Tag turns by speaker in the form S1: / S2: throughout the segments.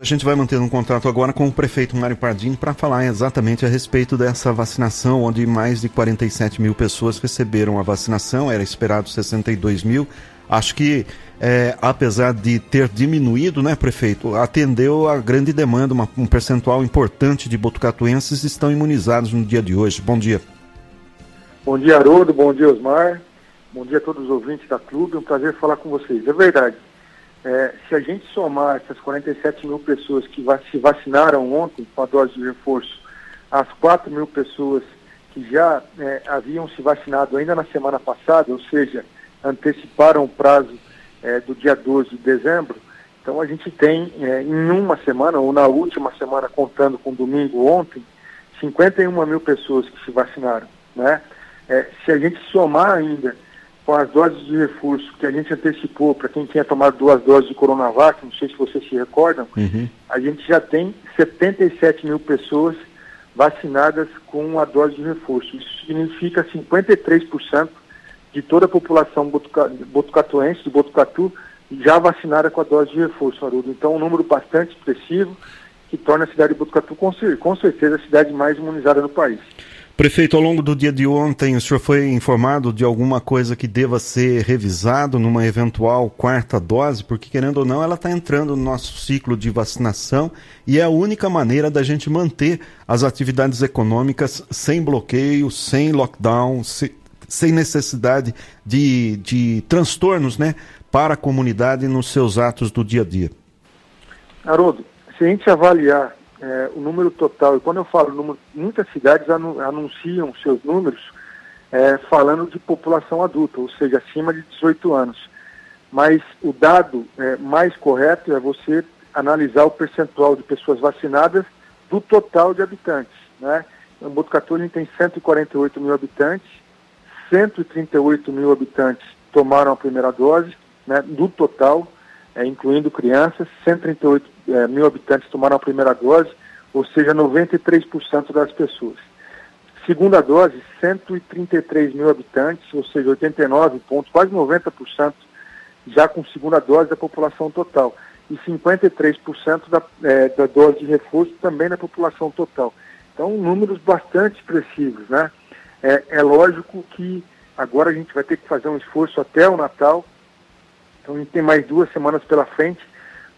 S1: A gente vai manter um contato agora com o prefeito Mário Pardini para falar exatamente a respeito dessa vacinação, onde mais de 47 mil pessoas receberam a vacinação, era esperado 62 mil. Acho que, é, apesar de ter diminuído, né, prefeito, atendeu a grande demanda, uma, um percentual importante de botucatuenses estão imunizados no dia de hoje. Bom dia.
S2: Bom dia, Haroldo. Bom dia, Osmar. Bom dia a todos os ouvintes da Clube. Um prazer falar com vocês. É verdade. É, se a gente somar essas 47 mil pessoas que se vacinaram ontem com a dose de reforço, as 4 mil pessoas que já é, haviam se vacinado ainda na semana passada, ou seja, anteciparam o prazo é, do dia 12 de dezembro, então a gente tem é, em uma semana, ou na última semana, contando com domingo ontem, 51 mil pessoas que se vacinaram. Né? É, se a gente somar ainda com as doses de reforço que a gente antecipou para quem tinha tomado duas doses de Coronavac, não sei se vocês se recordam, uhum. a gente já tem 77 mil pessoas vacinadas com a dose de reforço. Isso significa 53% de toda a população botuca, botucatuense, do Botucatu, já vacinada com a dose de reforço, Haroldo. Então, um número bastante expressivo que torna a cidade de Botucatu, com, com certeza, a cidade mais imunizada no país.
S1: Prefeito, ao longo do dia de ontem, o senhor foi informado de alguma coisa que deva ser revisado numa eventual quarta dose? Porque, querendo ou não, ela está entrando no nosso ciclo de vacinação e é a única maneira da gente manter as atividades econômicas sem bloqueio, sem lockdown, se, sem necessidade de, de transtornos né, para a comunidade nos seus atos do dia a dia.
S2: Haroldo, se a gente avaliar é, o número total, e quando eu falo número, muitas cidades anunciam seus números é, falando de população adulta, ou seja, acima de 18 anos. Mas o dado é, mais correto é você analisar o percentual de pessoas vacinadas do total de habitantes. Né? Em Botucatu tem 148 mil habitantes, 138 mil habitantes tomaram a primeira dose, né, do total, é, incluindo crianças, 138 é, mil habitantes tomaram a primeira dose, ou seja, 93% das pessoas. Segunda dose, 133 mil habitantes, ou seja, 89 pontos, quase 90% já com segunda dose da população total. E 53% da, é, da dose de reforço também na população total. Então, números bastante expressivos, né? É, é lógico que agora a gente vai ter que fazer um esforço até o Natal, então a gente tem mais duas semanas pela frente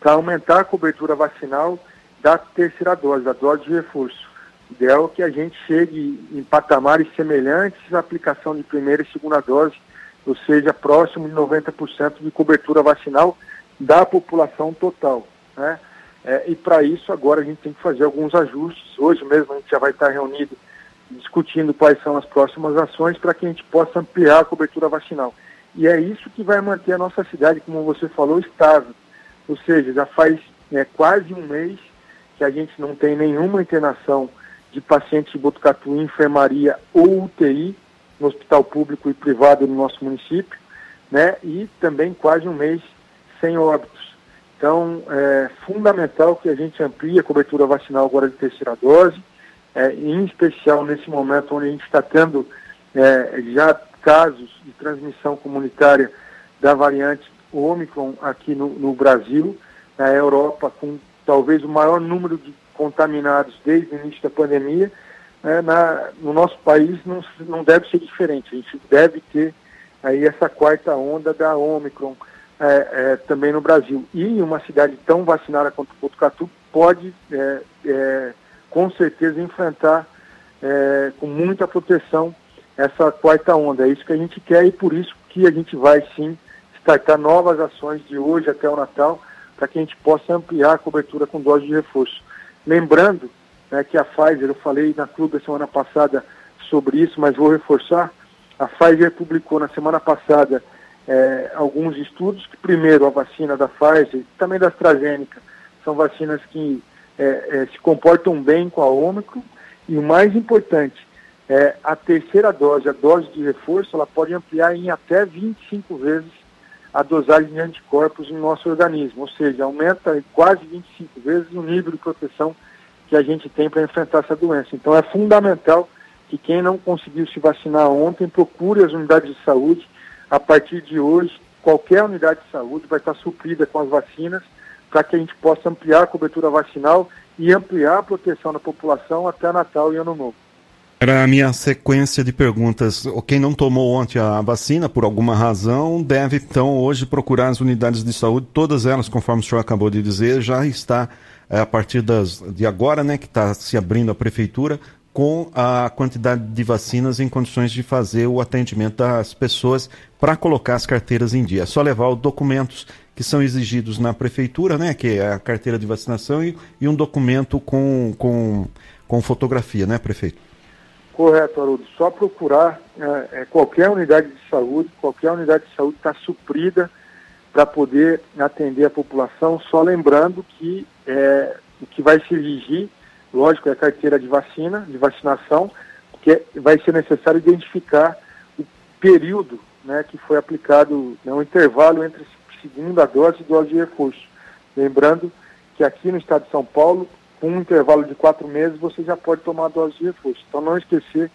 S2: para aumentar a cobertura vacinal da terceira dose, da dose de reforço. O ideal é que a gente chegue em patamares semelhantes à aplicação de primeira e segunda dose, ou seja, próximo de 90% de cobertura vacinal da população total. Né? É, e para isso agora a gente tem que fazer alguns ajustes. Hoje mesmo a gente já vai estar reunido discutindo quais são as próximas ações para que a gente possa ampliar a cobertura vacinal. E é isso que vai manter a nossa cidade, como você falou, estável. Ou seja, já faz é, quase um mês que a gente não tem nenhuma internação de pacientes de Botucatu em enfermaria ou UTI no hospital público e privado no nosso município, né? E também quase um mês sem óbitos. Então, é fundamental que a gente amplie a cobertura vacinal agora de terceira dose, é, em especial nesse momento onde a gente está tendo é, já casos de transmissão comunitária da variante Omicron aqui no, no Brasil, na Europa, com talvez o maior número de contaminados desde o início da pandemia, né, na, no nosso país não, não deve ser diferente. A gente deve ter aí essa quarta onda da Omicron é, é, também no Brasil. E uma cidade tão vacinada quanto Botucatu pode, é, é com certeza, enfrentar é, com muita proteção essa quarta onda. É isso que a gente quer e por isso que a gente vai sim startar novas ações de hoje até o Natal para que a gente possa ampliar a cobertura com dose de reforço. Lembrando né, que a Pfizer, eu falei na clube a semana passada sobre isso, mas vou reforçar, a Pfizer publicou na semana passada é, alguns estudos que, primeiro, a vacina da Pfizer, também da AstraZeneca, são vacinas que é, é, se comportam bem com a Ômicron, e o mais importante, é, a terceira dose, a dose de reforço, ela pode ampliar em até 25 vezes a dosagem de anticorpos no nosso organismo, ou seja, aumenta em quase 25 vezes o nível de proteção que a gente tem para enfrentar essa doença. Então é fundamental que quem não conseguiu se vacinar ontem procure as unidades de saúde. A partir de hoje, qualquer unidade de saúde vai estar suprida com as vacinas para que a gente possa ampliar a cobertura vacinal e ampliar a proteção da população até Natal e Ano Novo.
S1: Era a minha sequência de perguntas. Quem não tomou ontem a vacina, por alguma razão, deve então hoje procurar as unidades de saúde, todas elas, conforme o senhor acabou de dizer, já está é, a partir das, de agora, né, que está se abrindo a prefeitura, com a quantidade de vacinas em condições de fazer o atendimento das pessoas para colocar as carteiras em dia. É só levar os documentos que são exigidos na prefeitura, né, que é a carteira de vacinação e, e um documento com, com, com fotografia, né, prefeito?
S2: Correto, Haroldo. Só procurar é, é, qualquer unidade de saúde, qualquer unidade de saúde está suprida para poder atender a população, só lembrando que é, o que vai se exigir lógico, é a carteira de vacina, de vacinação, porque vai ser necessário identificar o período né, que foi aplicado, né, o intervalo entre segunda dose e dose de reforço. Lembrando que aqui no estado de São Paulo, com um intervalo de quatro meses, você já pode tomar a dose de reforço. Então não esquecer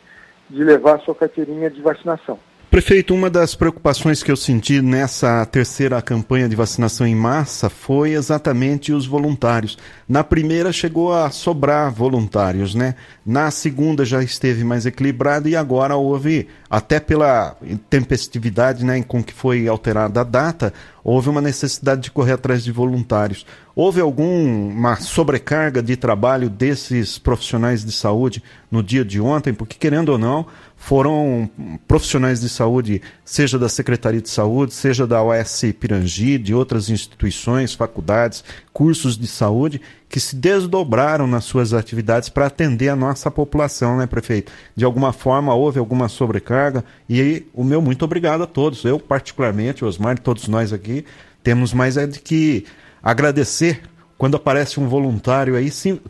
S2: de levar a sua carteirinha de vacinação.
S1: Prefeito, uma das preocupações que eu senti nessa terceira campanha de vacinação em massa foi exatamente os voluntários. Na primeira chegou a sobrar voluntários, né? Na segunda já esteve mais equilibrado e agora houve, até pela tempestividade né, com que foi alterada a data, houve uma necessidade de correr atrás de voluntários. Houve alguma sobrecarga de trabalho desses profissionais de saúde no dia de ontem? Porque, querendo ou não, foram profissionais de saúde, seja da Secretaria de Saúde, seja da OS Pirangi, de outras instituições, faculdades, cursos de saúde, que se desdobraram nas suas atividades para atender a nossa população, né, prefeito? De alguma forma houve alguma sobrecarga e o meu muito obrigado a todos. Eu, particularmente, Osmar, todos nós aqui, temos mais é de que agradecer quando aparece um voluntário aí, sim,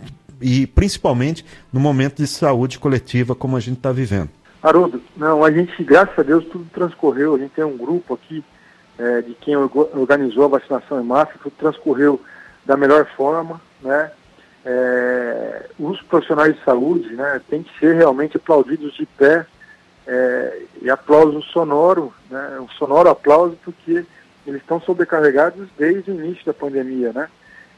S1: e principalmente no momento de saúde coletiva como a gente está vivendo.
S2: Haroldo, não, a gente, graças a Deus, tudo transcorreu. A gente tem um grupo aqui é, de quem organizou a vacinação em massa, tudo transcorreu da melhor forma, né? É, os profissionais de saúde, né, têm que ser realmente aplaudidos de pé é, e aplauso sonoro, né, um sonoro aplauso porque eles estão sobrecarregados desde o início da pandemia, né?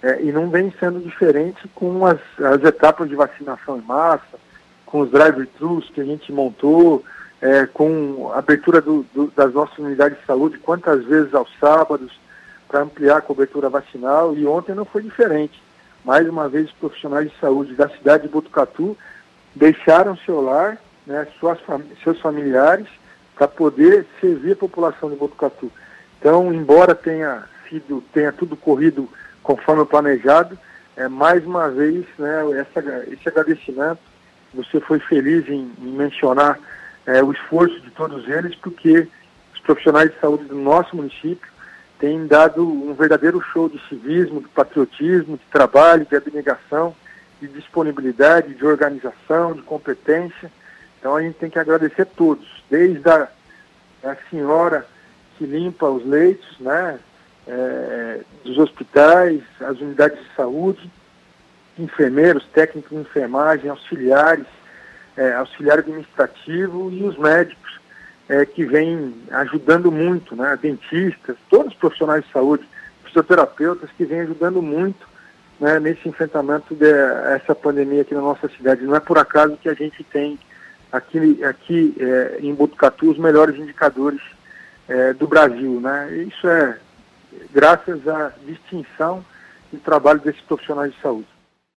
S2: É, e não vem sendo diferente com as, as etapas de vacinação em massa, com os drive-thrus que a gente montou, é, com a abertura do, do, das nossas unidades de saúde, quantas vezes aos sábados, para ampliar a cobertura vacinal, e ontem não foi diferente. Mais uma vez, os profissionais de saúde da cidade de Botucatu deixaram seu lar, né, suas, seus familiares, para poder servir a população de Botucatu. Então, embora tenha sido, tenha tudo corrido conforme planejado, é mais uma vez né, essa, esse agradecimento você foi feliz em, em mencionar é, o esforço de todos eles, porque os profissionais de saúde do nosso município têm dado um verdadeiro show de civismo, de patriotismo, de trabalho, de abnegação, de disponibilidade, de organização, de competência. Então a gente tem que agradecer a todos, desde a, a senhora que limpa os leitos, né, é, dos hospitais, as unidades de saúde, enfermeiros, técnicos de enfermagem, auxiliares, é, auxiliar administrativo e os médicos é, que vêm ajudando muito, né, dentistas, todos os profissionais de saúde, fisioterapeutas que vêm ajudando muito né, nesse enfrentamento dessa pandemia aqui na nossa cidade. Não é por acaso que a gente tem aqui, aqui é, em Botucatu os melhores indicadores é, do Brasil. Né? Isso é graças à distinção e trabalho desses profissionais de saúde.